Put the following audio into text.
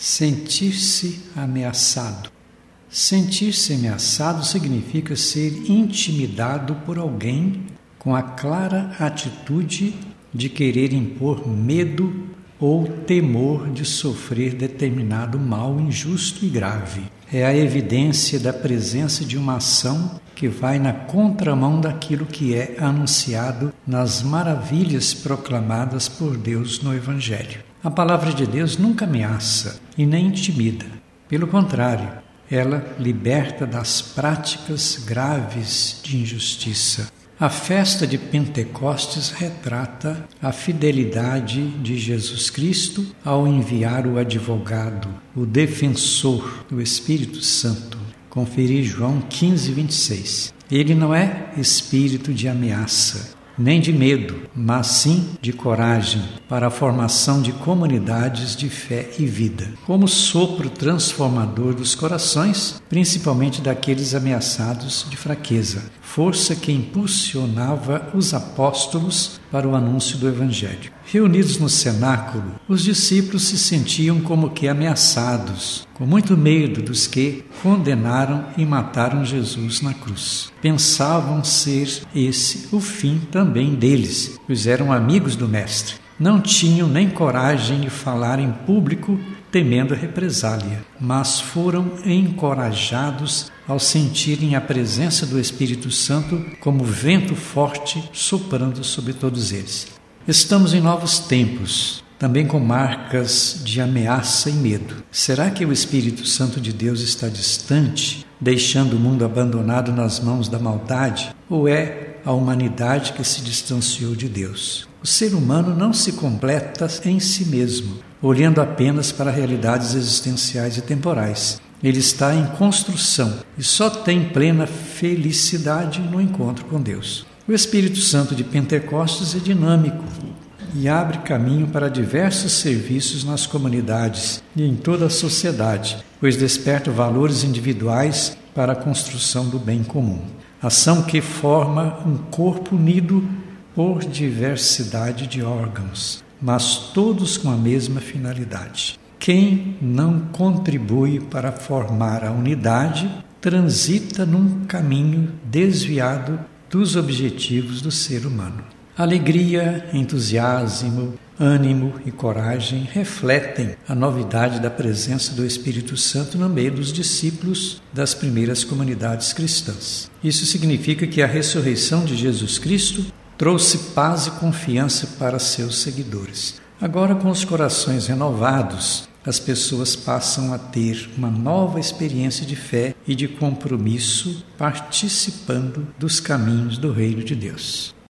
Sentir-se ameaçado. Sentir-se ameaçado significa ser intimidado por alguém com a clara atitude de querer impor medo ou temor de sofrer determinado mal injusto e grave. É a evidência da presença de uma ação que vai na contramão daquilo que é anunciado nas maravilhas proclamadas por Deus no Evangelho. A palavra de Deus nunca ameaça e nem intimida. Pelo contrário, ela liberta das práticas graves de injustiça. A festa de Pentecostes retrata a fidelidade de Jesus Cristo ao enviar o advogado, o defensor, o Espírito Santo. Conferir João 15, 26. Ele não é espírito de ameaça, nem de medo, mas sim de coragem para a formação de comunidades de fé e vida, como sopro transformador dos corações, principalmente daqueles ameaçados de fraqueza, força que impulsionava os apóstolos para o anúncio do Evangelho. Reunidos no cenáculo, os discípulos se sentiam como que ameaçados, com muito medo dos que condenaram e mataram Jesus na cruz. Pensavam ser esse o fim também deles, pois eram amigos do Mestre. Não tinham nem coragem de falar em público, temendo represália, mas foram encorajados ao sentirem a presença do Espírito Santo como vento forte soprando sobre todos eles. Estamos em novos tempos, também com marcas de ameaça e medo. Será que o Espírito Santo de Deus está distante, deixando o mundo abandonado nas mãos da maldade? Ou é a humanidade que se distanciou de Deus? O ser humano não se completa em si mesmo, olhando apenas para realidades existenciais e temporais. Ele está em construção e só tem plena felicidade no encontro com Deus. O Espírito Santo de Pentecostes é dinâmico, e abre caminho para diversos serviços nas comunidades e em toda a sociedade, pois desperta valores individuais para a construção do bem comum. Ação que forma um corpo unido por diversidade de órgãos, mas todos com a mesma finalidade. Quem não contribui para formar a unidade transita num caminho desviado dos objetivos do ser humano. Alegria, entusiasmo, ânimo e coragem refletem a novidade da presença do Espírito Santo no meio dos discípulos das primeiras comunidades cristãs. Isso significa que a ressurreição de Jesus Cristo trouxe paz e confiança para seus seguidores. Agora, com os corações renovados, as pessoas passam a ter uma nova experiência de fé e de compromisso, participando dos caminhos do Reino de Deus.